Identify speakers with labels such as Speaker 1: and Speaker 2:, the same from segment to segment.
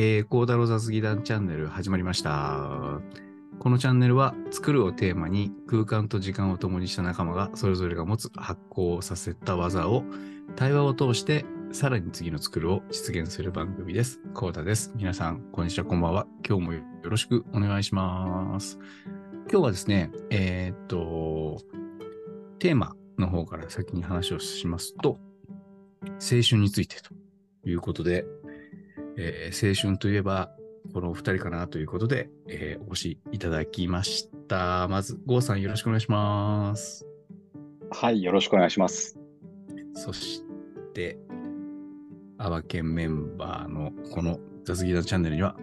Speaker 1: えー、コーダロ雑技団チャンネル始まりました。このチャンネルは作るをテーマに空間と時間を共にした仲間がそれぞれが持つ発行させた技を対話を通してさらに次の作るを実現する番組です。コーダです。皆さん、こんにちは、こんばんは。今日もよろしくお願いします。今日はですね、えーっと、テーマの方から先に話をしますと、青春についてということで、えー青春といえば、このお二人かなということで、えーお越しいただきました。まず、郷さんよろしくお願いします。
Speaker 2: はい、よろしくお願いします。
Speaker 1: そして、アバケンメンバーのこの雑技団チャンネルには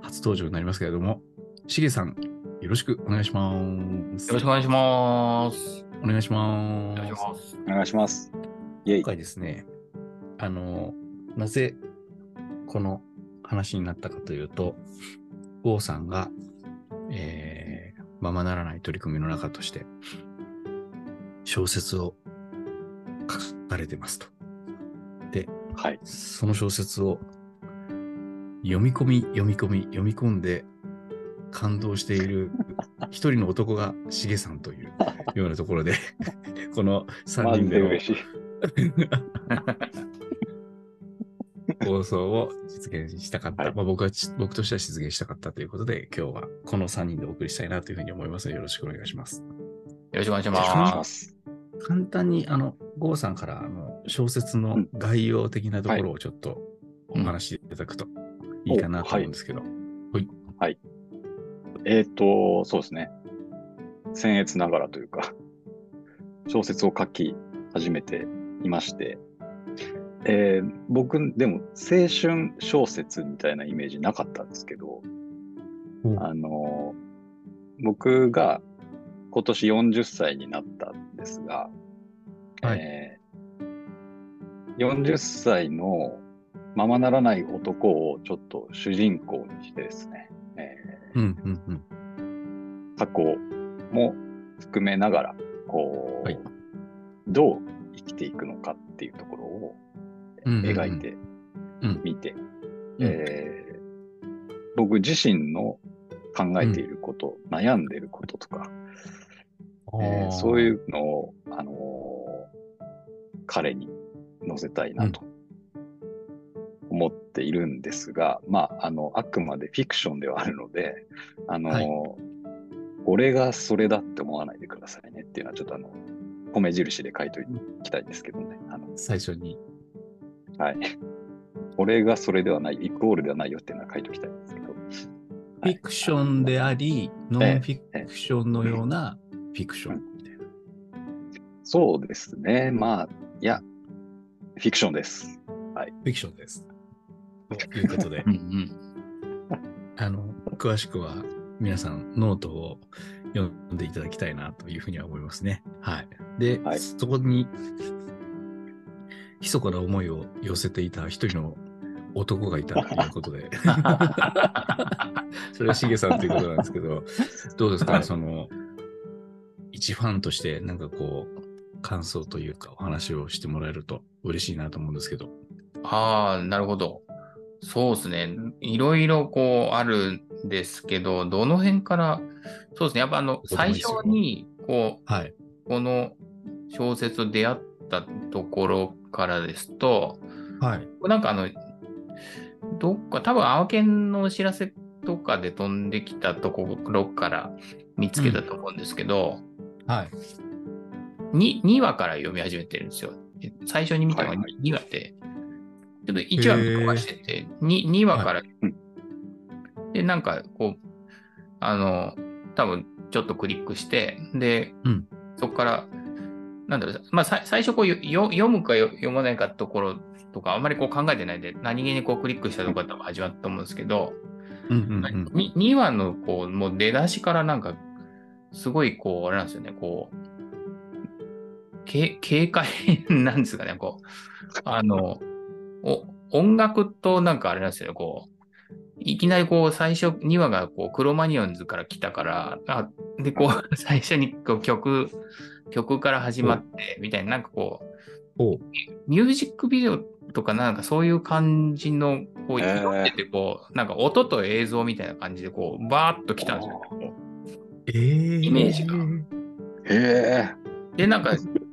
Speaker 1: 初登場になりますけれども、しげさん、よろしくお願いします。
Speaker 3: よろしくお願いします。
Speaker 1: お願いします。
Speaker 3: お願いします。
Speaker 2: お願いします。
Speaker 1: 今。回ですね、あの、なぜこの話になったかというと、郷さんが、えー、ままならない取り組みの中として、小説を書かれてますと。で、
Speaker 2: はい。
Speaker 1: その小説を読み込み、読み込み、読み込んで感動している一人の男がしげさんという ようなところで、この3
Speaker 2: マ
Speaker 1: 人で。放送を実現したかった。
Speaker 2: はい
Speaker 1: まあ、僕はち、僕としては実現したかったということで、今日はこの3人でお送りしたいなというふうに思いますので、よろしくお願いします。
Speaker 3: よろしくお願いし
Speaker 2: ま
Speaker 3: ます。
Speaker 2: す。
Speaker 1: 簡単に、あの、郷さんから、あの、小説の概要的なところをちょっとお話しいただくといいかなと思うんですけど。
Speaker 2: えっ、と、そうですね。僭越ながらというか、小説を書き始めていまして、えー僕、でも、青春小説みたいなイメージなかったんですけど、
Speaker 1: お
Speaker 2: あの、僕が今年40歳になったんですが、
Speaker 1: はい。
Speaker 2: えー40歳のままならない男をちょっと主人公にしてですね、え
Speaker 1: うん、うん、うん。
Speaker 2: ー過去も含めながら、こう、
Speaker 1: はい。
Speaker 2: どう生きていくのかっていうところを
Speaker 1: うんうんうん
Speaker 2: 描いて
Speaker 1: うん
Speaker 2: みて、僕自身の考えていること、悩んでいることとか、えーそういうのを、あのー彼に載せたいなと思っているんですが、まあ、あの、あくまでフィクションではあるので、あのー
Speaker 1: はい。
Speaker 2: 俺がそれだって思わないでくださいねっていうのはちょっとあの、米印で書いておきたいんですけどね。あの
Speaker 1: 最初に。
Speaker 2: はい。俺がそれではない、イコールではないよっていうのは書いておきたいんですけど。
Speaker 1: フィクションであり、ノンフィクションのようなフィクションみたいな。
Speaker 2: そうですね。まあ、いや、フィクションです。
Speaker 1: フィクションです。ということで
Speaker 3: う、んうん。
Speaker 1: あの、詳しくは皆さんノートを読んでいただきたいなというふうには思いますね。はい。で、
Speaker 2: はい
Speaker 1: そこに、密かな思いを寄せていた一人の男がいたということで、それはしげさんということなんですけど、どうですか、
Speaker 2: はい
Speaker 1: その、一ファンとして、なんかこう、感想というかお話をしてもらえると嬉しいなと思うんですけど。
Speaker 3: ああ、なるほど。そうですね。いろいろこうあるんですけど、どの辺から、そうですね。やっぱあの、最初に、こう、
Speaker 1: はい。
Speaker 3: この小説と出会ったところからですと、
Speaker 1: はい。
Speaker 3: なんかあの、どっか、多分、青犬のお知らせとかで飛んできたところから見つけたと思うんですけど、
Speaker 1: はい。
Speaker 3: に 2, 話から読み始めてるんですよ。最初に見たのが
Speaker 2: は
Speaker 3: 2, 話で、ちょっと1話見飛ばしてて、2, 2話から、
Speaker 2: うん。
Speaker 3: で、なんかこう、あの、多分ちょっとクリックして、で、
Speaker 1: うん。
Speaker 3: そこから、なんだろう、まあ、最初こう読むか読まないかところとか、あんまりこう考えてないで、何気にこうクリックしたところから始まったと思うんですけど、
Speaker 1: うんうんうん。
Speaker 3: に 2, 話のこう、もう出だしからなんか、すごいこう、あれなんですよね、こう、け軽快なんですかね、こう、あの、お音楽となんかあれなんですよね、こう、いきなりこう、最初2話がこう、クロマニオンズから来たから、あで、こう、最初にこう曲、曲から始まって、みたいな、なんかこう、ミュージックビデオとか、なんかそういう感じの、こう、色ってて、こう、なんか音と映像みたいな感じで、こう、バーッと来たんですよ。こ
Speaker 1: えー、
Speaker 3: イメージが。
Speaker 2: へえ。
Speaker 3: うで、なんか、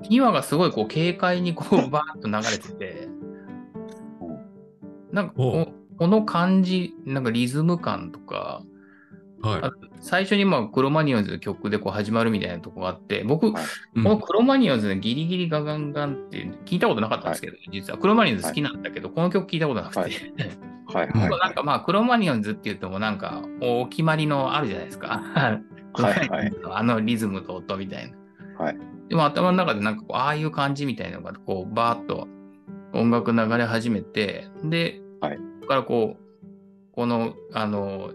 Speaker 3: 2話がすごい、こう、軽快に、こう、バーッと流れてて、なんかこう、この感じ、なんかリズム感とか、
Speaker 1: はい。
Speaker 3: あ最初にまあクロマニオンズの曲でこう始まるみたいなとこがあって、僕、
Speaker 2: はい。
Speaker 1: うん。
Speaker 3: このクロマニオンズのギリギリガガンガンっていう聞いたことなかったんですけど、実は。クロマニオンズ好きなんだけど、この曲聞いたことなくて、
Speaker 2: はい。はい。
Speaker 3: なんかまあクロマニオンズって言ってもなんかお決まりのあるじゃないですか。
Speaker 2: はい。はい。
Speaker 3: あのリズムと音みたいな。
Speaker 2: はい。
Speaker 3: でも頭の中でなんかこうああいう感じみたいなのがこうバーッと音楽流れ始めて、で、
Speaker 2: はい。
Speaker 3: ここからこう、この、あの、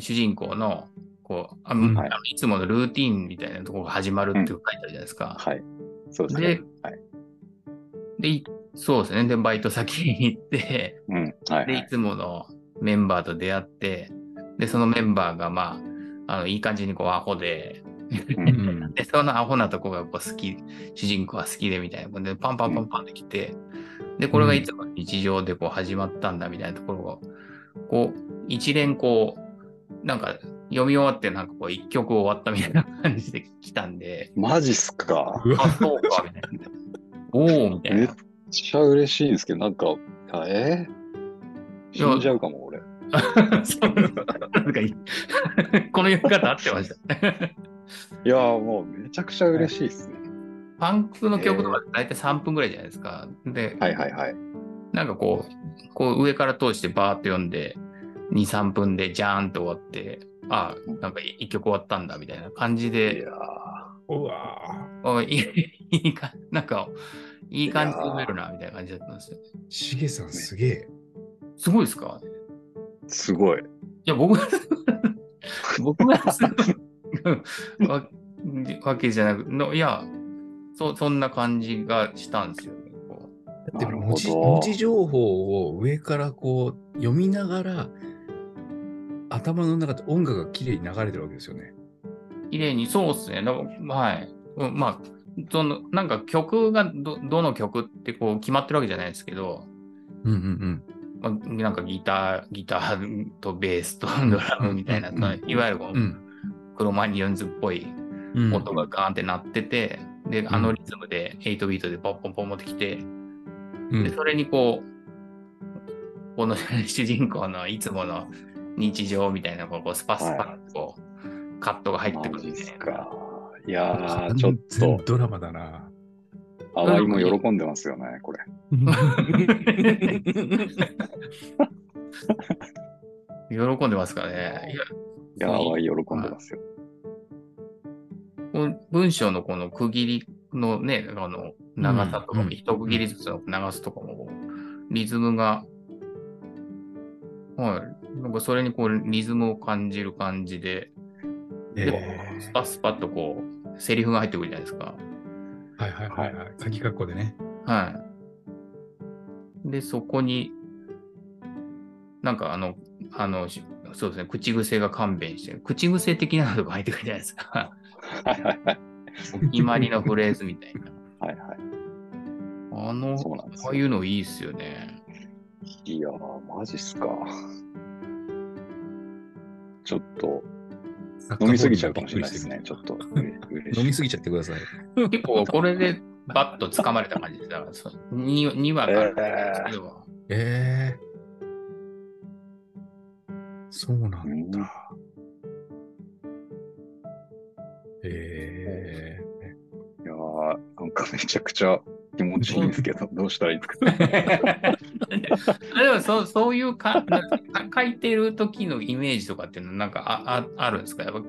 Speaker 3: 主人公の、こう、あ
Speaker 1: うん
Speaker 3: あのいつものルーティンみたいなところが始まるって書いてあるじゃないですか。
Speaker 2: はい。そうです
Speaker 3: で
Speaker 2: ね。はい。
Speaker 3: で、いそうですね。で、バイト先に行って、
Speaker 2: うん。はいは
Speaker 3: で、い
Speaker 2: い。
Speaker 3: つものメンバーと出会って、で、そのメンバーが、まあ、あの、いい感じにこう、アホで、
Speaker 2: う
Speaker 1: うんん
Speaker 3: で、そのアホなとこがこう好き、主人公は好きでみたいな。で、パンパンパンパンってきて、で、これがいつも日常でこう始まったんだみたいなところが、こう、一連こう、なんか読み終わってなんかこう一曲終わったみたいな感じで来たんで、
Speaker 2: マジっすか？
Speaker 1: うわ
Speaker 3: あ、そうか、みたいな。おー、みたい
Speaker 2: めっ
Speaker 3: な。
Speaker 2: ちゃ嬉しいんですけど、なんか、あえ？ー死んじゃうかも、俺。
Speaker 3: そうなんかいい この読み方合ってました。
Speaker 2: いやーもうめちゃくちゃ嬉しいっすね。
Speaker 3: パンクの曲とか大体3分ぐらいじゃないですか。で、
Speaker 2: はいはいはい。
Speaker 3: なんかこう、こう上から通してバーって読んで、2、3分でジャーンと終わって、あなんか一曲終わったんだみたいな感じ
Speaker 2: い
Speaker 3: で、
Speaker 2: や
Speaker 1: うわ
Speaker 3: あいいいいか、なんか、いい感じで読めるな、みたいな感じだったんですよ。
Speaker 1: ーしげさんすげえ。
Speaker 3: すごいですか？
Speaker 2: ーすごい。
Speaker 3: いや、僕が、僕がすごいわわけじゃなくの、いや、そそんな感じがしたんですよね。こ
Speaker 1: だって
Speaker 2: なるほど
Speaker 1: 文字文字情報を上からこう読みながら頭の中で音楽が綺麗に流れてるわけですよね。
Speaker 3: う綺麗に、そうですね。はい。うんまあ、その、なんか曲がど、どの曲ってこう決まってるわけじゃないですけど、
Speaker 1: うんうん
Speaker 3: まあ、なんかギター、ギターとベースとドラムみたいな、
Speaker 1: うんうん
Speaker 3: いわゆるこの
Speaker 1: うん。
Speaker 3: クロマニヨンズっぽい
Speaker 1: うん。
Speaker 3: 音がガーンって鳴ってて、で、あのリズムで8ビートでポンポンポン持ってきて、
Speaker 1: うん
Speaker 3: で、それにこう、この主人公のいつもの日常みたいな、こう、スパスパッとカットが入ってくるんです
Speaker 2: か。いやー、ちょっと、
Speaker 1: ドラマだな。
Speaker 2: 淡いも喜んでますよね、これ。
Speaker 3: 喜んでますかね。いや、
Speaker 2: 淡い喜んでますよ。
Speaker 3: 文章のこの区切りのね、あの、長さとかも、
Speaker 1: うん
Speaker 3: 一区切りずつの長さとかも、リズムが、はい。なんかそれにこう、リズムを感じる感じで、で、
Speaker 1: え
Speaker 3: スパスパッとこう、セリフが入ってくるじゃないですか。
Speaker 1: ーはいはいはいはい。鍵括弧でね。
Speaker 3: はい。で、そこに、なんかあの、あの、しそうですね、口癖が勘弁してる。口癖的なのが入ってくるじゃないですか。
Speaker 2: はいはいはい。
Speaker 3: お決まりのフレーズみたいな。
Speaker 2: はいはい。
Speaker 3: あの、ああいうのいいっすよね。
Speaker 2: いやー、マジっすか。ちょっと、飲みすぎちゃうかもしれないですね。ちょっと。
Speaker 1: 飲みすぎちゃってください。
Speaker 3: 結構これでバッと掴まれた感じ。だからそ 2, 2話からですけど、
Speaker 1: ええそうなん
Speaker 2: うん
Speaker 1: だ。ええ
Speaker 2: いやー、なんかめちゃくちゃ気持ちいいんですけど、どうしたらいいですか？
Speaker 3: でもそうそういうか書いてる時のイメージとかっていうのはなんかあああるんですか？やっぱ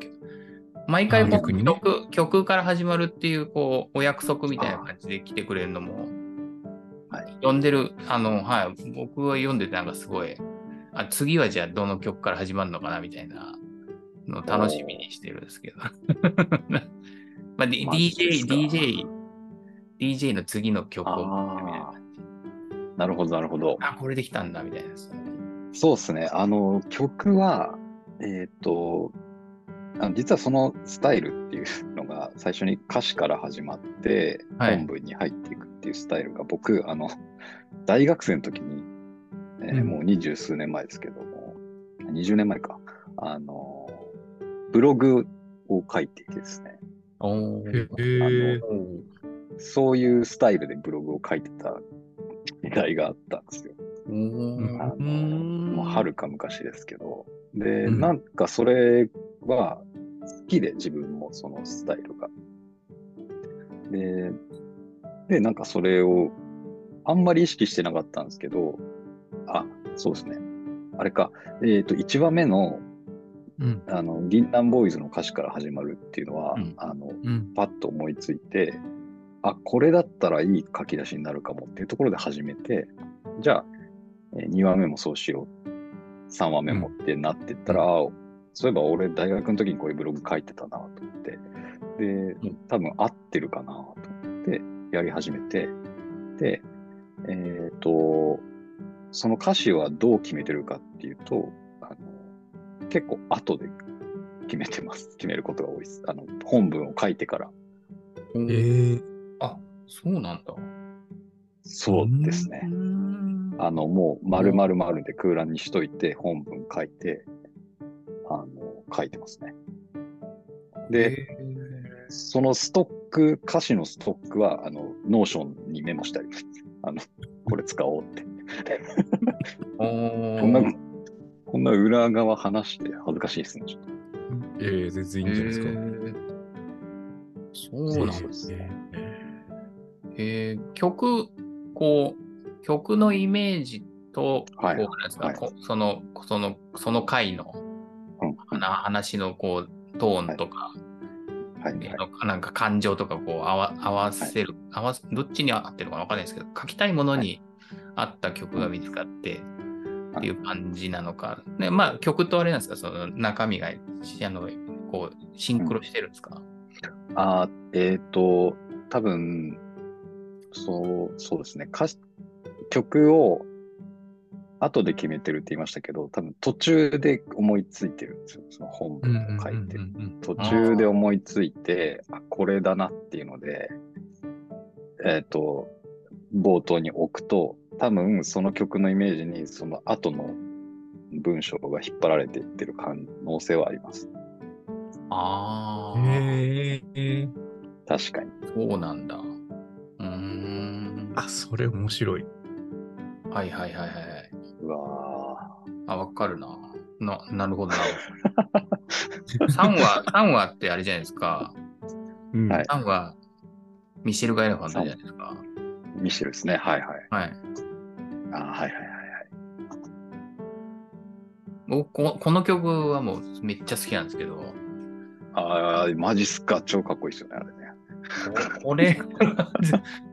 Speaker 3: 毎回こう
Speaker 1: あ逆にね。
Speaker 3: 曲曲から始まるっていうこうお約束みたいな感じで来てくれるのも、
Speaker 2: はい。
Speaker 3: 読んでるあのはい僕は読んでてなんかすごいあ次はじゃあどの曲から始まるのかなみたいなのを楽しみにしてるんですけど。まあ、DJ DJ DJ の次の曲をみたいな
Speaker 2: なるほど、なるほど。
Speaker 3: あこれできたんだみたいな
Speaker 2: そうですね。あの、曲は、えっ、と、あの実はそのスタイルっていうのが最初に歌詞から始まって、
Speaker 3: はい。
Speaker 2: 本文に入っていくっていうスタイルが僕、あの、大学生の時に、えー
Speaker 1: うん。
Speaker 2: もう二十数年前ですけども、20年前か、あの、ブログを書いていてですね、
Speaker 3: おー。
Speaker 1: へえ。
Speaker 3: お
Speaker 2: そういうスタイルでブログを書いてた時代があったんですよ。はるか昔ですけど。で、
Speaker 1: うん
Speaker 2: なんかそれは好きで自分もそのスタイルが。で、で、なんかそれをあんまり意識してなかったんですけど、あ、そうですね。あれか、えっ、と、1話目の、
Speaker 1: うん。
Speaker 2: あの、銀杏ボーイズの歌詞から始まるっていうのは、
Speaker 3: うん
Speaker 2: あの、
Speaker 1: うん。
Speaker 2: パッと思いついて、あ、これだったらいい書き出しになるかもっていうところで始めて、じゃあ、え2話目もそうしよう。3話目もってなってったら、あそういえば俺大学の時にこういうブログ書いてたなと思って、で、多分合ってるかなと思ってやり始めて、で、えっ、と、その歌詞はどう決めてるかっていうと、あの結構後で決めてます。決めることが多いです。あの、本文を書いてから。
Speaker 1: ええ。
Speaker 3: あ、そうなんだ。
Speaker 2: そうですね
Speaker 1: う。ん。
Speaker 2: あの、もう丸々丸で空欄にしといて、本文書いて、あの、書いてますね。で、
Speaker 3: へ
Speaker 2: そのストック、歌詞のストックは、あの、 Notion にメモしてあります。あの、これ使おうって。こんな、こんな裏側話して恥ずかしいですね、ちょっと。
Speaker 1: ええ、全然いいんじゃないですか。
Speaker 3: そうなんです
Speaker 2: ね。
Speaker 3: えー曲、こう、曲のイメージと、
Speaker 2: はい。
Speaker 3: こうなんですか
Speaker 2: はい。
Speaker 3: こその、その、その回の
Speaker 2: うん。
Speaker 3: 話話のこう、トーンとか、
Speaker 2: はい、はい。
Speaker 3: のなんか感情とかこう合わ合わせる、合わせどっちに合ってるのかわかんないですけど、書きたいものに合った曲が見つかって、っていう感じなのか。ね、まあ曲とあれなんですか、その中身が、あの、こう、シンクロしてるんですか、
Speaker 2: あーえっ、と、多分、そう、そうですね。歌詞曲を後で決めてるって言いましたけど、多分途中で思いついてるんですよ。その本
Speaker 1: うん
Speaker 2: 文を書いて。
Speaker 1: うんうん
Speaker 2: 途中で思いついて、あ、これだなっていうので、えっ、と、冒頭に置くと、多分その曲のイメージにその後の文章が引っ張られていってる可能性はあります。
Speaker 3: ああ、
Speaker 1: うんへえ。
Speaker 2: 確かに。
Speaker 3: そうなんだ。うーん。
Speaker 1: あ、それ面白い。
Speaker 3: はいはいはいはい。
Speaker 2: うわ
Speaker 3: あ、わかるな。な、なるほどな。3話、三話ってあれじゃないですか。
Speaker 1: うん
Speaker 2: はい
Speaker 3: 3話、ミシェル・ガイラファントじゃないですか。
Speaker 2: ーミシェルですね。はいはい。
Speaker 3: はい。
Speaker 2: あーはいはいはいはい。
Speaker 3: 僕こ、この曲はもうめっちゃ好きなんですけど、
Speaker 2: ああ、マジっすか。超かっこいいですよね、あれね。
Speaker 3: これ、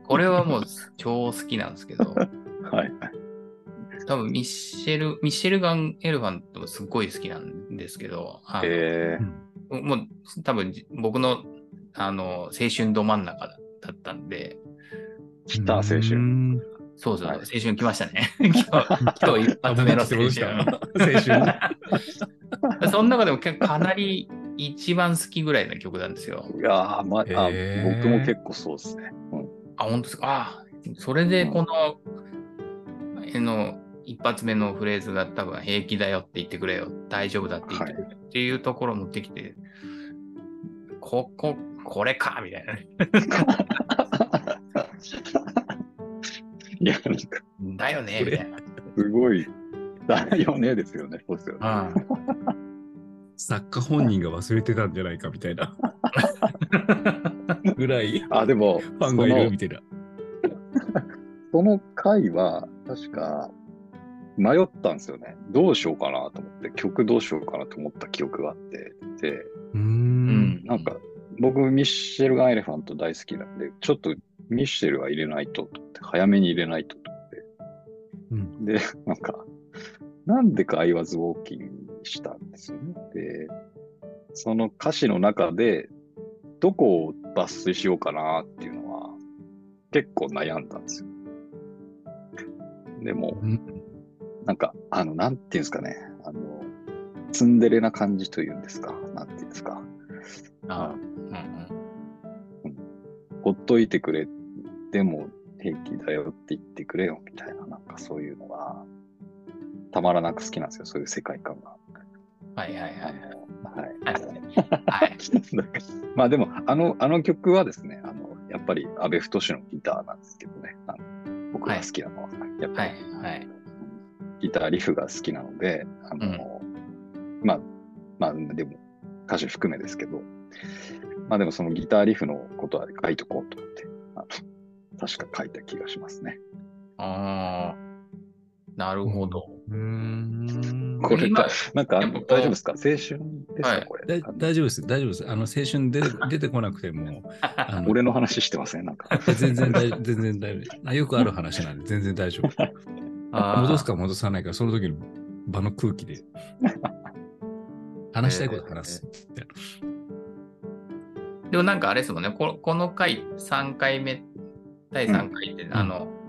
Speaker 3: これはもう超好きなんですけど、
Speaker 2: はいはい。
Speaker 3: 多分ミッシェル、ミッシェルガン・エルファントもすっごい好きなんですけど、
Speaker 2: え
Speaker 3: もう多分僕のあの青春ど真ん中だったんで、
Speaker 2: ー、来た青
Speaker 1: う
Speaker 2: 春。
Speaker 1: ん
Speaker 3: そうそう、
Speaker 2: はい
Speaker 3: 青春来ましたね。今日、今日一発目の青春。
Speaker 1: 青春？
Speaker 3: その中でも結構かなり一番好きぐらいの曲なんですよ。
Speaker 2: いやー、まあ、僕も結構そうですね。うん
Speaker 3: あ、本当ですか？あ、それでこの、あの、一発目のフレーズが多分平気だよって言ってくれよ。大丈夫だって言ってくれよっていうところを持ってきて、ここ、これか？みたいなね。
Speaker 2: いや、なんか、
Speaker 3: だよね？みたいな。
Speaker 2: すごい、だよねですよね。そうですよね。
Speaker 1: 作家本人が忘れてたんじゃないかみたいな ぐらいフ
Speaker 2: あ、でも、
Speaker 1: ァンがいるみたいな。
Speaker 2: その回は、確か、迷ったんですよね。どうしようかなと思って、曲どうしようかなと思った記憶があって、で、
Speaker 1: う
Speaker 3: んん。
Speaker 2: なんか、僕、ミッシェルガン・エレファント大好きなんで、ちょっとミッシェルは入れないとと思って、早めに入れないとと思って、
Speaker 1: うん
Speaker 2: で、なんか、なんでか I was walking にしたんですよね。で、その歌詞の中で、どこを抜粋しようかなっていうのは、結構悩んだんですよ。でも、
Speaker 1: うん
Speaker 2: なんか、あの、なんていうんですかね、あの、ツンデレな感じというんですか、なんていうんですか。
Speaker 3: あうんうん
Speaker 2: ほっといてくれ。でも、平気だよって言ってくれよみたいな、なんかそういうのが、たまらなく好きなんですよ、そういう世界観が。
Speaker 3: はいはいはい。
Speaker 2: はい。
Speaker 3: はい。はい。
Speaker 2: なんかまあでも、あの、あの曲はですね、あの、やっぱり安倍太のギターなんですけどね、あの僕が好きなのは、やっぱ
Speaker 3: は
Speaker 2: り
Speaker 3: いはい。
Speaker 2: ギターリフが好きなので、あの、まあ、まあ、でも歌詞含めですけど、まあでもそのギターリフのことは書いとこうと思って、確か書いた気がしますね。
Speaker 3: ああ、なるほど。
Speaker 1: うーん。
Speaker 2: これ
Speaker 3: 今
Speaker 2: なんか大丈夫ですか？青春ですか、
Speaker 3: はい
Speaker 2: これ
Speaker 1: 大丈夫です、大丈夫です。あの、青春出て 出てこなくても、あの
Speaker 2: 俺の話してません？なんか。
Speaker 1: 全然大全然大丈夫あ。よくある話なんで、全然大丈夫。戻すか戻さないか、その時の場の空気で。話したいこと話す。
Speaker 3: でもなんかあれですもんね、ここの回、3回目、第3回って、あの、
Speaker 2: うん
Speaker 3: あ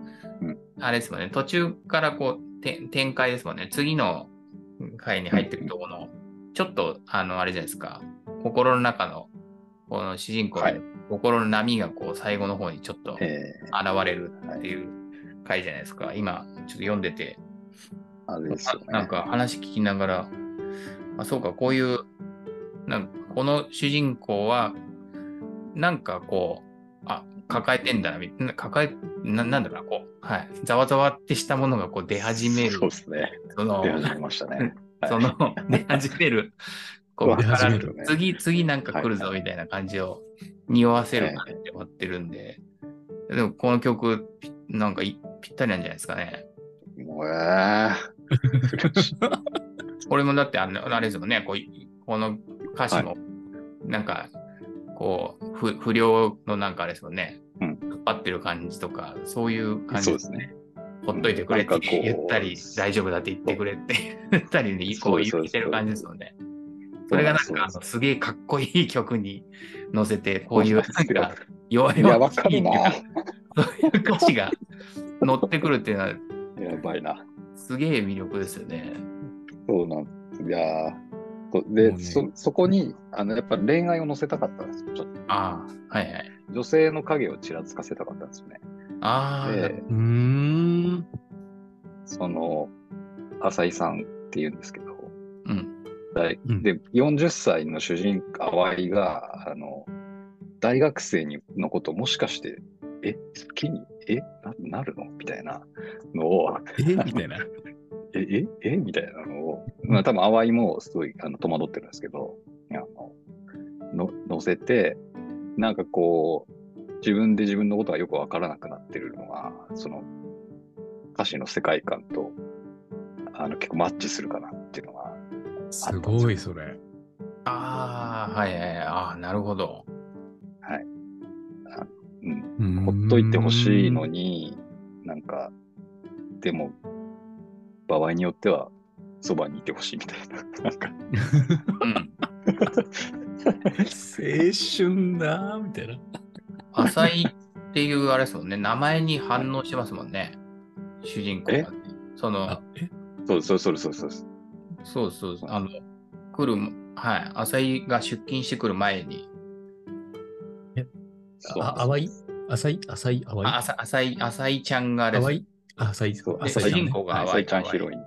Speaker 3: れですもんね、途中からこう、て展開ですもんね、次の回に入ってるとこの、ちょっと、あの、あれじゃないですか、心の中の、この主人公の
Speaker 2: はい。
Speaker 3: 心の波がこう、最後の方にちょっと現
Speaker 2: え。
Speaker 3: れるっていう回じゃないですか。今、ちょっと読んでて、
Speaker 2: ー、あれですよね。
Speaker 3: なんか話聞きながら、あ、そうか、こういう、なんかこの主人公は、なんかこう、あ、抱えてんだな、みな抱え、ななんだろうな、こう、はい、ざわざわってしたものがこう出始める。
Speaker 2: そう、ですね。
Speaker 3: その
Speaker 2: 出、始めましたね。はい。
Speaker 3: その、出始める、こう、から次、次なんか来るぞ、みたいな感じを匂わせる感じで終わってるんで、でもこの曲、ぴなんかいぴったりなんじゃないですかね。
Speaker 2: もうえー。
Speaker 3: これもだってあの、あれですもんね、こうこの歌詞も、なんか、こう不、不良のなんかあれですもんね、
Speaker 2: うん
Speaker 3: 引っ張ってる感じとか、そういう感じ
Speaker 2: ですね。
Speaker 3: ほっといてくれって言ったり、大丈夫だって言ってくれって言ったりね、こう言ってる感じですよね。それがなんか、すげえかっこいい曲に乗せて、こういうなんか弱
Speaker 2: いや、
Speaker 3: 々
Speaker 2: わかるな。
Speaker 3: そういう歌詞が乗ってくるっていうのは、
Speaker 2: やばいな。
Speaker 3: すげえ魅力ですよね。
Speaker 2: そうなんいやーそうで、
Speaker 1: ね
Speaker 2: そ、そこに、あの、やっぱ恋愛を乗せたかったんですよ。ちょっと
Speaker 3: ああ、はいはい。
Speaker 2: 女性の影をちらつかせたかったんですよね。
Speaker 3: ああ、
Speaker 2: で、
Speaker 1: うーん。
Speaker 2: その、浅井さんって言うんですけど、
Speaker 3: うん。
Speaker 2: 大
Speaker 1: うん
Speaker 2: で、40歳の主人公、淡井が、あの、大学生にのこともしかして、え、好きに、え、ななるの？みたいなのを、
Speaker 1: え？みたいな。
Speaker 2: え、え、えみたいなのを、まあ多分淡井もすごいあの戸惑ってるんですけど、あの、の、乗せて、なんかこう、自分で自分のことがよくわからなくなってるのが、その、歌詞の世界観と、あの、結構マッチするかなっていうのが、
Speaker 1: すごい、それ。
Speaker 3: ああ、はいはいはい。ああ、なるほど。
Speaker 2: うん、ほっといてほしいのに、なんか、でも、場合によっては、そばにいてほしいみたいな。なんか、
Speaker 3: うん。
Speaker 1: 青春だーみたいな。
Speaker 3: 浅井っていうあれですもんね。名前に反応してますもんね。主人公が、ね。その
Speaker 2: そうそうそうそうそう。
Speaker 3: そうそうそう。あの、来る、はい。浅井が出勤してくる前に、
Speaker 2: そう
Speaker 1: あ、淡い？浅い浅い淡い？
Speaker 3: あ浅浅井、浅井ちゃんがあれです
Speaker 1: あ浅い
Speaker 2: そう
Speaker 3: で
Speaker 1: 浅い
Speaker 3: 主人公が
Speaker 2: はい、
Speaker 3: 淡い
Speaker 2: さいちゃんヒロイン。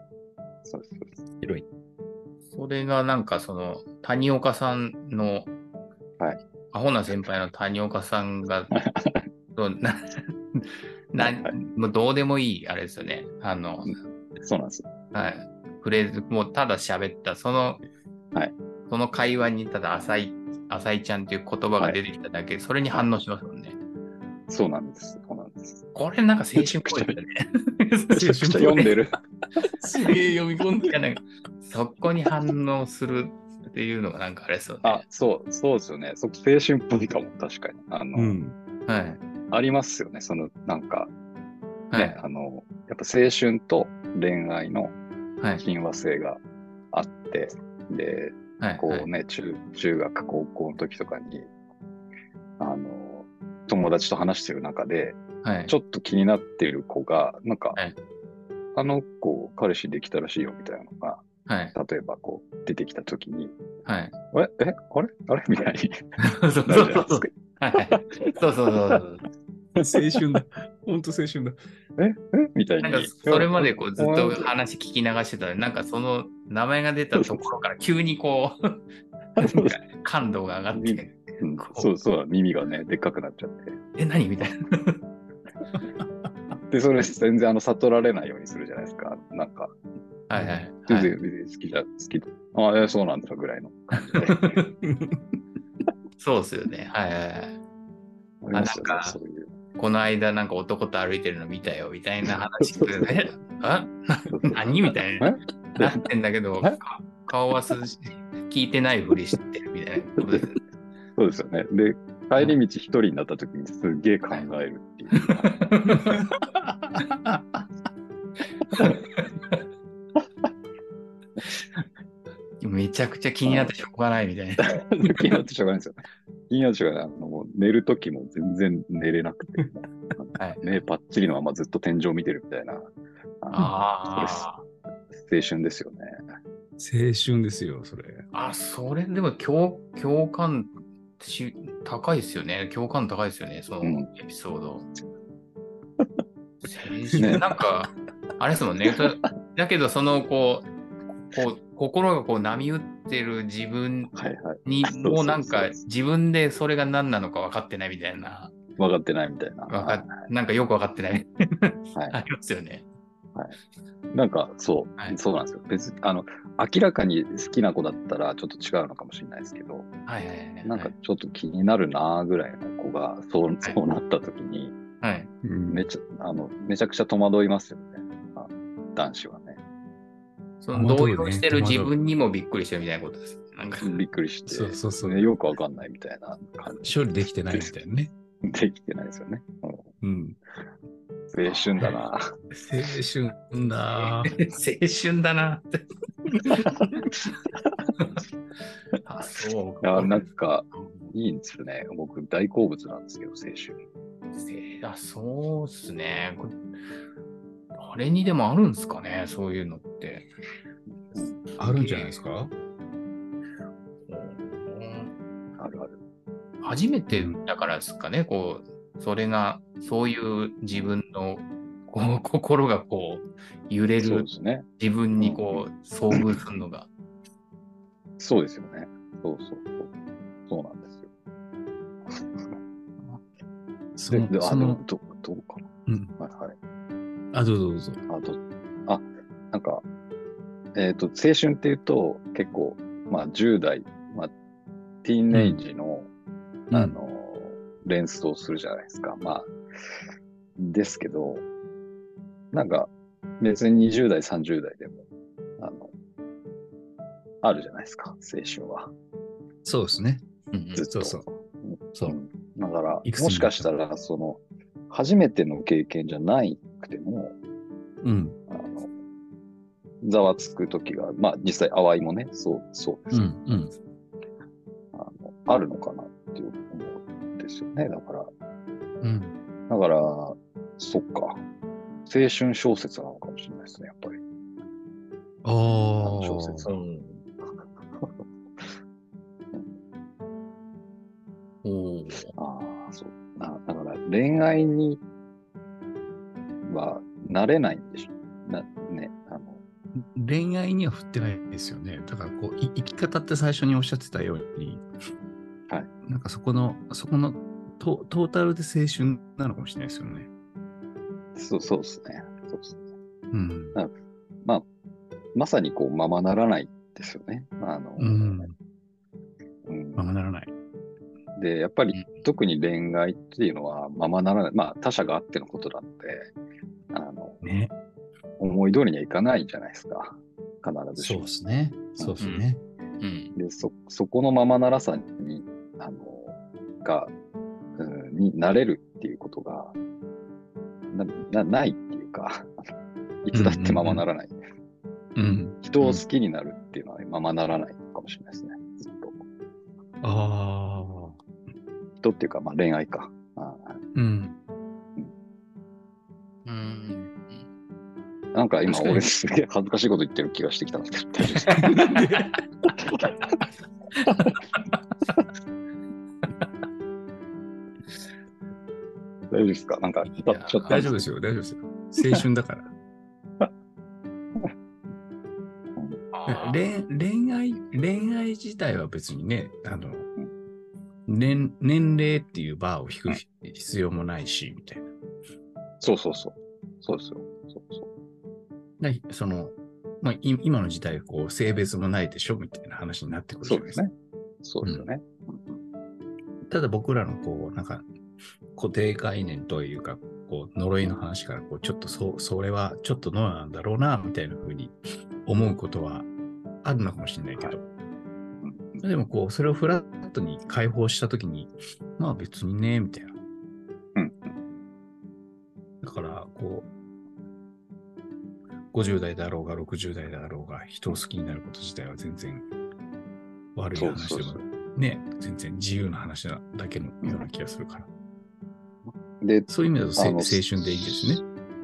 Speaker 2: そうですそうです。
Speaker 1: 広い。
Speaker 3: それがなんかその、谷岡さんの、
Speaker 2: はい
Speaker 3: アホな先輩の谷岡さんが、そうななもうどうでもいい、あれですよね。あの、
Speaker 2: そうなんです。
Speaker 3: はい。フレーズ、もうただ喋った、その、
Speaker 2: はい
Speaker 3: その会話にただ浅井、浅井ちゃんという言葉が出てきただけ、それに反応しますもんね。
Speaker 2: そうなんです。
Speaker 3: これなんか青春っぽいよね。
Speaker 2: 読んでる。
Speaker 1: すげえ読み込んで
Speaker 3: いやなんかそこに反応するっていうのがなんかあれですよね。
Speaker 2: あ、そう、そうですよね。そこ青春っぽいかも、確かに。あの、
Speaker 1: うん。
Speaker 3: はい。
Speaker 2: ありますよね。その、なんか、
Speaker 3: は
Speaker 2: ね、
Speaker 3: い。
Speaker 2: あの、やっぱ青春と恋愛の
Speaker 3: はい。
Speaker 2: 親和性があって、で、
Speaker 3: はい。
Speaker 2: こうね、中、中学、高校の時とかに、あの、友達と話してる中で、
Speaker 3: はい。
Speaker 2: ちょっと気になっている子が、なんか、
Speaker 3: はい
Speaker 2: あの子、彼氏できたらしいよみたいなのが、
Speaker 3: はい。
Speaker 2: 例えばこう、出てきた時に、
Speaker 3: はい。
Speaker 2: え、え、あれ？あれ？みたいに
Speaker 3: そうそうそう。そうそうそうそう。
Speaker 1: 青春だ。本当青春だ。
Speaker 2: ええ？みたいに。
Speaker 3: なんかそれまでこうずっと話聞き流してたら、なんかその名前が出たところから急にこう、
Speaker 2: そう
Speaker 3: 感度が上がって、
Speaker 2: うんそうそう、耳がね、でっかくなっちゃって。
Speaker 3: え、何？みたいな。
Speaker 2: で、それ全然あの悟られないようにするじゃないですか。なんか、
Speaker 3: はいはい。
Speaker 2: 全然別に好きじゃ、好き。ああ、えそうなんだぐらいの感じで。
Speaker 3: そうですよね。はいはいはい。なんか
Speaker 2: そういう。
Speaker 3: この間なんか男と歩いてるの見たよみたいな話するね。あ？何みたいな。
Speaker 2: え？
Speaker 3: なってんだけど顔はす聞いてないふりしてるみたいなことです。
Speaker 2: そうですよね。で、帰り道一人になった時にすっげえ考えるっていう。
Speaker 3: めちゃくちゃ気になってしょうがないみたいな。
Speaker 2: 気になってしょうがないんですよ。気になってしょうがない。あのもう寝る時も全然寝れなくて、
Speaker 3: はい、
Speaker 2: 目パッチリのままずっと天井見てるみたいな。
Speaker 3: ああ。
Speaker 2: 青春ですよね。
Speaker 1: 青春ですよ、それ。
Speaker 3: あ、それでも共共感し高いですよね。共感高いですよね、その
Speaker 2: うん
Speaker 3: エピソード。青春なんか、あれですもんね。だだけど、その、こう、こう心がこう波打ってる自分。にもうなんか自分でそれが何なのか分かってないみたいな、
Speaker 2: 分かってないみたいな。
Speaker 3: わかなんかよく分かってない
Speaker 2: はい
Speaker 3: ありますよね。
Speaker 2: なんかそう、
Speaker 3: はい
Speaker 2: そうなんですよ。別にあの明らかに好きな子だったらちょっと違うのかもしれないですけど、
Speaker 3: はいはいはいはい。
Speaker 2: なんかちょっと気になるなぐらいの子がそうそうなった時に、
Speaker 3: はい。
Speaker 1: うん
Speaker 2: めちゃあのめちゃくちゃ戸惑いますよね。あ男子はね。
Speaker 3: その動揺してる自分にもびっくりしてるみたいなことです。なんか、
Speaker 2: びっくりして、
Speaker 1: そうそうそう
Speaker 2: ねよくわかんないみたいな感じ
Speaker 1: 処理できてないみたいなね。
Speaker 2: できてないですよね。うん
Speaker 1: うん。
Speaker 2: 青春だな。
Speaker 1: 青春だ。
Speaker 3: 青春だな。あ、そう
Speaker 2: いや、なんかいいんですよね。僕大好物なんですけど、青春。
Speaker 3: せあそうっすね。これ誰にでもあるんすかね、そういうのって。
Speaker 1: あるんじゃないですか？
Speaker 2: あるある。
Speaker 3: 初めてだからですかね、こう、それが、そういう自分のこう 心がこう揺れる。自分にこう遭遇するのが。
Speaker 2: そうですよね。そうそうそう。そうなんですよ。
Speaker 1: その
Speaker 2: で、
Speaker 1: その、
Speaker 2: のどどうか
Speaker 1: うん。
Speaker 2: な。はいはい。
Speaker 1: あ、どうぞどうぞ。
Speaker 2: あと、あ、なんか、えっ、と、青春っていうと、結構、まあ、10代、まあ、ティーンエイジの、
Speaker 1: うん
Speaker 2: あの、連想するじゃないですか。まあ、ですけど、なんか、別に20代、30代でも、あの、あるじゃないですか、青春は。
Speaker 1: そうですね。
Speaker 3: うんうん
Speaker 2: ずっと。
Speaker 1: そうそうそう
Speaker 2: うんだから、
Speaker 1: も
Speaker 2: もしかしたら、その、初めての経験じゃないくても、
Speaker 1: うん。
Speaker 2: あの、ざわつく時が、まあ実際淡いもね、そう、そうです、
Speaker 1: うん。うん。
Speaker 2: あの。あるのかな？ですよね。だから、
Speaker 1: うん。
Speaker 2: だから、そっか。青春小説なのかもしれないですね、やっぱり。
Speaker 1: あ
Speaker 2: あ。小説は。
Speaker 3: おー
Speaker 2: ああ、そう。なだから恋愛にはなれないんでしょ。な、ね、あの、
Speaker 1: 恋愛には振ってないですよね。だからこう、い生き方って最初におっしゃってたように、
Speaker 2: はい。
Speaker 1: なんかそこの、そこのトトータルで青春なのかもしれないですよね。
Speaker 2: そう、そうですね。そうですね。
Speaker 1: うん。
Speaker 2: まさにこう、ままならないですよね。あの、
Speaker 1: うん。
Speaker 2: うん
Speaker 1: ままならない。
Speaker 2: で、やっぱり特に恋愛っていうのはままならない。まあ他者があってのことなので、あの、
Speaker 1: ね。
Speaker 2: 思い通りにはいかないじゃないですか。必ずし
Speaker 1: そう
Speaker 2: も
Speaker 1: ですね。そうですね。
Speaker 3: うん。
Speaker 2: で、そ、そこのままならさに、あの、が、うん、になれるっていうことが、な、な、ないっていうか、いつだってままならない。
Speaker 1: うん。
Speaker 2: 人を好きになるっていうのはままならないかもしれないですね。ずっと。
Speaker 1: ああ。
Speaker 2: 人っていうか、まあ恋愛か。あ
Speaker 1: うん。
Speaker 3: うん。
Speaker 2: なんか今俺すげえ恥ずかしいこと言ってる気がしてきたん。です大大丈夫ですか？なんか、ちょっと、ちょっと
Speaker 1: 大丈夫ですよ、大丈夫ですよ。青春だから。恋恋愛、恋愛自体は別にね、あの、年年齢っていうバーを引く必要もないし、みたいな。
Speaker 2: そうそうそう。そうですよ。そうそう。
Speaker 1: でその、まあ、い今の時代、こう、性別もないでしょみたいな話になってくるじゃないですか。
Speaker 2: そうですね。そうですよね。
Speaker 1: ただ僕らのこう、なんか、固定概念というか、こう、呪いの話から、こう、ちょっとそ、それはちょっとどうなんだろうな、みたいな風に思うことはあるのかもしれないけど、
Speaker 2: うん
Speaker 1: でもこう、それをフラットに解放したときに、まあ別にね、みたいな。
Speaker 2: うん
Speaker 1: だから、こう、50代だろうが60代だろうが、人を好きになること自体は全然悪い話でもね、全然自由な話なだけのような気がするから。
Speaker 2: で、
Speaker 1: そういう意味だと青春でいいですね。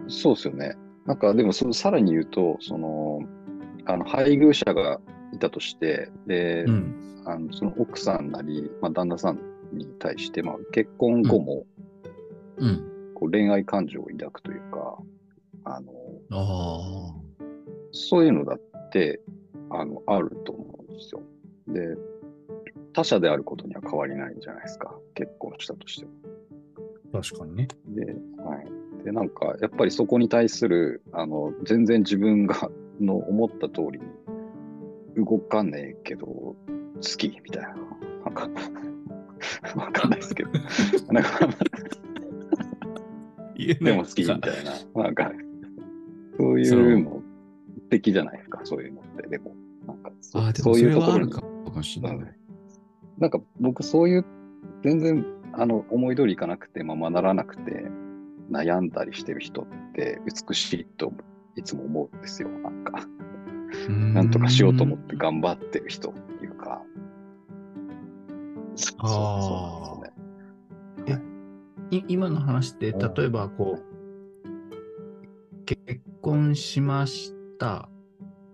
Speaker 2: そうですよね。なんか、でもそ、さらに言うと、その、あの、配偶者がいたとして、で、
Speaker 1: うん。
Speaker 2: あのその奥さんなり、まあ、旦那さんに対して、まあ、結婚後も、
Speaker 1: うん。
Speaker 2: こう恋愛感情を抱くというか、あの、
Speaker 1: あ
Speaker 2: そういうのだって、あの、あると思うんですよ。で、他者であることには変わりないんじゃないですか。結婚したとしても。
Speaker 1: あ、確かにね。
Speaker 2: で、はい。で、なんか、やっぱりそこに対する、あの、全然自分が、の思った通りに動かねえけど、好きみたいな。なんか、わかんないですけど。なんか、でも好きみたいな。なんか、そういうの素敵じゃないですか、そういうのって。でも、なんかそ、
Speaker 1: あ
Speaker 2: そうい
Speaker 1: うれ
Speaker 2: ところに
Speaker 1: はあるかもしれない。
Speaker 2: なんか僕そういう、全然、あの、思い通りいかなくて、ままならなくて、悩んだりしてる人って美しいといつも思うんですよ。なんか、なんとかしようと思って頑張ってる人っていうか。そうそうなんですよね。
Speaker 1: い今の話って、例えばこう、結婚しました。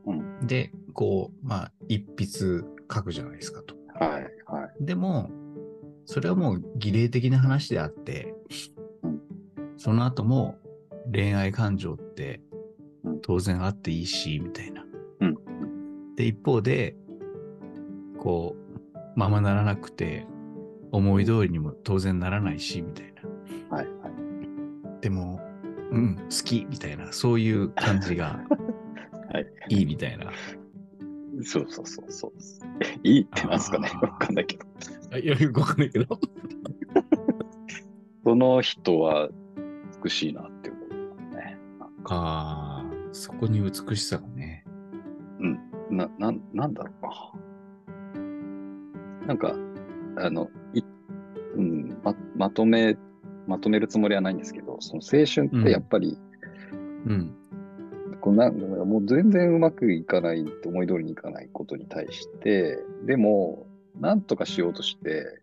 Speaker 2: うん
Speaker 1: で、こう、まあ、一筆書くじゃないですかと。
Speaker 2: はい、はい。
Speaker 1: でも、それはもう儀礼的な話であって、
Speaker 2: うん
Speaker 1: その後も恋愛感情って
Speaker 2: うん
Speaker 1: 当然あっていいし、みたいな。
Speaker 2: うん
Speaker 1: で、一方で、こう、ままならなくて、思い通りにも当然ならないし、みたいな。
Speaker 2: はい、はい。
Speaker 1: でも、うん、好き、みたいな、そういう感じが
Speaker 2: はい、
Speaker 1: いいみたいな。
Speaker 2: そうそうそうそう。いいってなんすかね？わかんないけど。
Speaker 1: あいや、よくわかんないけど。
Speaker 2: その人は美しいなって思うね。
Speaker 1: ああ、そこに美しさがね。
Speaker 2: な、なん、なんだろうな。なんか、あの、い、うん、ま、まとめ、まとめるつもりはないんですけど、その青春ってやっぱり、
Speaker 1: うん。
Speaker 2: こうなんもう全然うまくいかない、思い通りにいかないことに対して、でも、なんとかしようとして、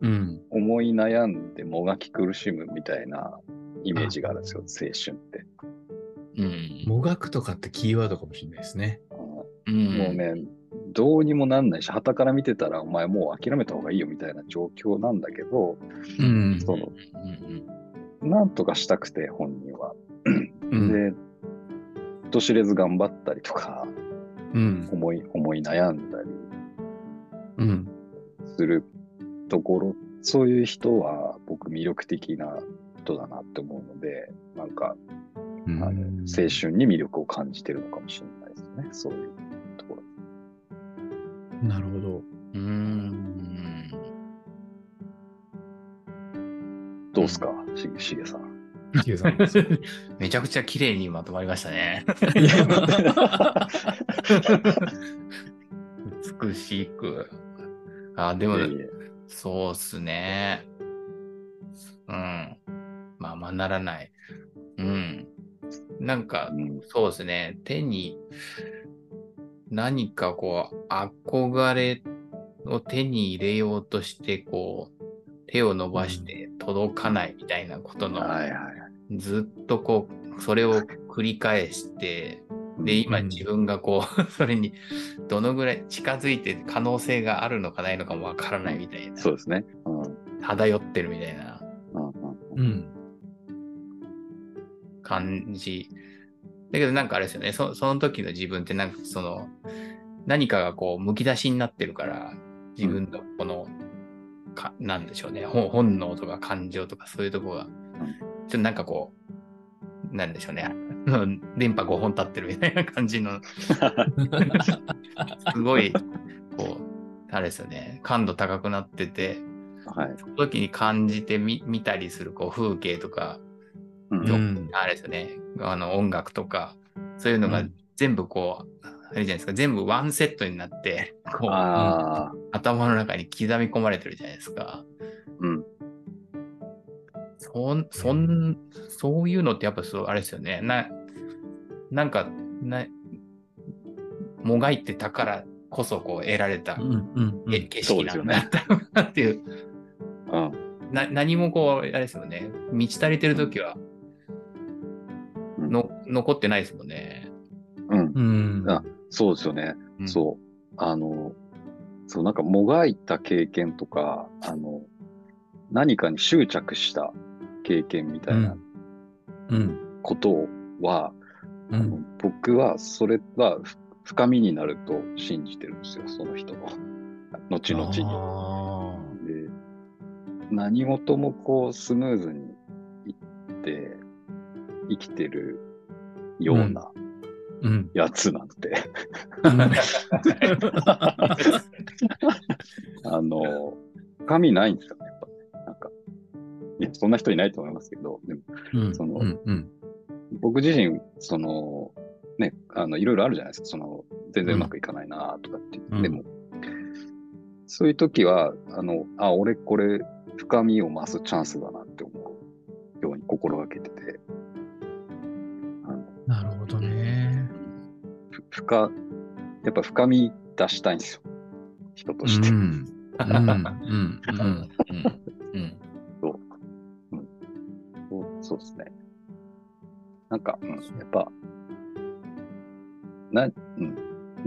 Speaker 1: うん。
Speaker 2: 思い悩んでもがき苦しむみたいなイメージがあるんですよ、青春って。
Speaker 3: うん。
Speaker 1: もがくとかってキーワードかもしれないですね。
Speaker 3: うん
Speaker 2: もうね、どうにもなんないし、旗から見てたら、お前もう諦めた方がいいよみたいな状況なんだけど、
Speaker 1: うん。
Speaker 2: その、
Speaker 3: うん
Speaker 2: なんとかしたくて、本人は。
Speaker 1: うん。
Speaker 2: で、人知れず頑張ったりとか、
Speaker 1: うん。
Speaker 2: 思い、思い悩んだり
Speaker 1: うん。
Speaker 2: するところ、そういう人は僕魅力的な人だなって思うので、なんか、
Speaker 1: うん
Speaker 2: あの青春に魅力を感じてるのかもしれないですね、そういうところ。
Speaker 1: なるほど。
Speaker 3: うん。
Speaker 2: どうすか、ししげさん。
Speaker 3: めちゃくちゃ綺麗にまとまりましたね。美しく。あ、でもそうっすね。うん。まあまあならない。うん。なんか
Speaker 2: う、ん
Speaker 3: そうですね。手に何かこう、憧れを手に入れようとして、こう、手を伸ばして届かないみたいなことの、
Speaker 2: はいはい。
Speaker 3: ずっとこう、それを繰り返して、で、今
Speaker 1: うん
Speaker 3: 自分がこう、それにどのぐらい近づいて可能性があるのかないのかもわからないみたいな、
Speaker 2: そうですね。うん。うん
Speaker 3: 漂ってるみたいな。
Speaker 2: うん
Speaker 1: うん。
Speaker 3: 感じ。だけどなんかあれですよね、そその時の自分ってなんかその、何かがこう、むき出しになってるから、自分のこの、かなんでしょうね、ほ本能とか感情とかそういうとこが、ちょっとなんかこう、なんでしょうね、電波5本立ってるみたいな感じの、すごい、こう、あれですよね、感度高くなってて、
Speaker 2: はい。
Speaker 3: その時に感じてみ見たりするこう風景とか、
Speaker 2: うん。
Speaker 1: うん。
Speaker 3: あれですよね、あの音楽とか、そういうのが
Speaker 1: うん。
Speaker 3: 全部こう、あれじゃないですか、全部ワンセットになって、こう、
Speaker 2: ああ、
Speaker 3: 頭の中に刻み込まれてるじゃないですか。
Speaker 2: うん。
Speaker 3: そん、そん、そういうのってやっぱそう、あれですよね。な、なんか、な、もがいてたからこそこう得られた
Speaker 1: うんうんうん
Speaker 3: え景色なんだったっていう、
Speaker 2: うん。
Speaker 3: な何もこう、あれですよね。満ち足りてる時は
Speaker 2: うん
Speaker 3: の、残ってないですもんね。
Speaker 2: うん。
Speaker 1: うん。
Speaker 2: あそうですよね。
Speaker 3: うん
Speaker 2: そう。あの、そう、なんかもがいた経験とか、あの、何かに執着した経験みたいな
Speaker 1: うん。
Speaker 2: ことは、あの
Speaker 1: うん。
Speaker 2: 僕はそれはふ深みになると信じてるんですよ、その人の。後々に。
Speaker 1: あ
Speaker 2: で何事もこうスムーズにいって生きてるような
Speaker 1: ーうん。
Speaker 2: やつなんて、あの、深みないんですよそんな人いないと思いますけど、でも
Speaker 1: うん。
Speaker 2: その
Speaker 1: うん。うん。
Speaker 2: 僕自身、その、ね、あの、いろいろあるじゃないですか。その、全然うまくいかないなとかって。
Speaker 1: うん
Speaker 2: でも、そういう時は、あの、あ、俺これ、深みを増すチャンスだなって思うように心がけてて、
Speaker 1: なるほどね。
Speaker 2: ふ深、やっぱ深み出したいんですよ。人として。
Speaker 1: うん。うん。うん。うん。
Speaker 2: なんか、うん、やっぱ、な、うん、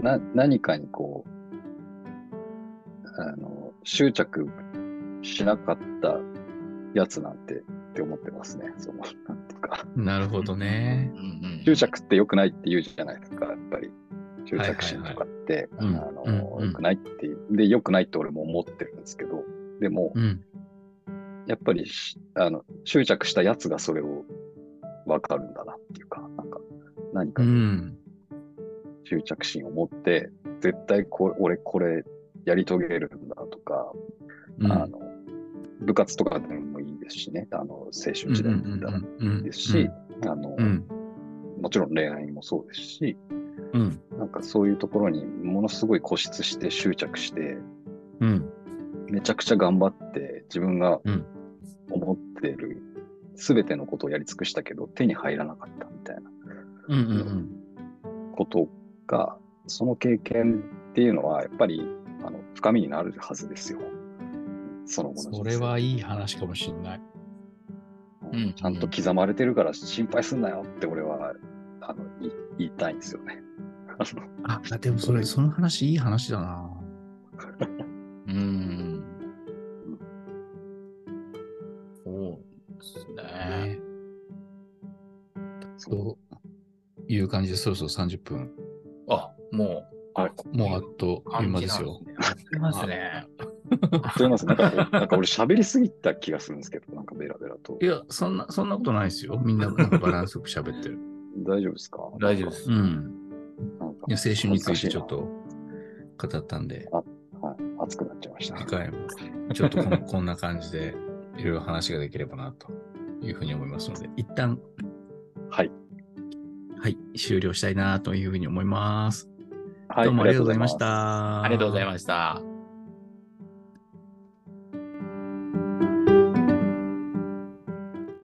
Speaker 2: な、何かにこう、あの、執着しなかったやつなんてって思ってますね。その、なんていうか、
Speaker 1: なるほどね。
Speaker 2: 執着って良くないって言うじゃないですか、やっぱり。執着心とかって、
Speaker 1: はいはいはい。
Speaker 2: あの、
Speaker 1: うんうん
Speaker 2: 良くないっていう、で、良くないって俺も思ってるんですけど、でも、
Speaker 1: うん。
Speaker 2: やっぱりし、あの、執着したやつがそれを分かるんだ何か。執着心を持って、絶対これ、俺これやり遂げるんだとか、
Speaker 1: うん。
Speaker 2: あの、部活とかでもいいですしね、あの、青春時代だったらいいですし。もちろん恋愛もそうですし、
Speaker 1: うん。
Speaker 2: なんかそういうところにものすごい固執して執着して、
Speaker 1: うん。
Speaker 2: めちゃくちゃ頑張って自分が
Speaker 1: うん
Speaker 2: 思ってる全てのことをやり尽くしたけど手に入らなかった。ことが、その経験っていうのはやっぱりあの深みになるはずですよ。その
Speaker 1: それはいい話かもしれない。
Speaker 3: うん
Speaker 2: ちゃんと刻まれてるから心配すんなよって俺はあの言いたいんですよね。あ、
Speaker 1: でもそれ、その話いい話だな。じで、そろそろ30分。
Speaker 3: あ、も
Speaker 1: もうあっと
Speaker 3: う、
Speaker 1: いう間ですよ。
Speaker 3: やってますね。
Speaker 2: すいません。なんか、なんか俺喋りすぎた気がするんですけど、なんかベラベラと
Speaker 1: い。や、そんな、そんなことないですよ。みんななんかバランスよく喋ってる。
Speaker 2: 大丈夫ですか？
Speaker 3: 大丈夫です。
Speaker 1: うん。
Speaker 2: なんか
Speaker 1: いや、青春についてちょっ
Speaker 2: 恥
Speaker 1: と語ったんで、
Speaker 2: ずかしいなはい、熱くなっちゃいました。
Speaker 1: 次回もちょっとこん こんな感じでいろいろ話ができればなというふうに思いますので、一旦、
Speaker 2: はい。
Speaker 1: はい、終了したいなというふうに思います。
Speaker 2: はい、
Speaker 1: どうもありがとうございました。
Speaker 3: ありがとうございました。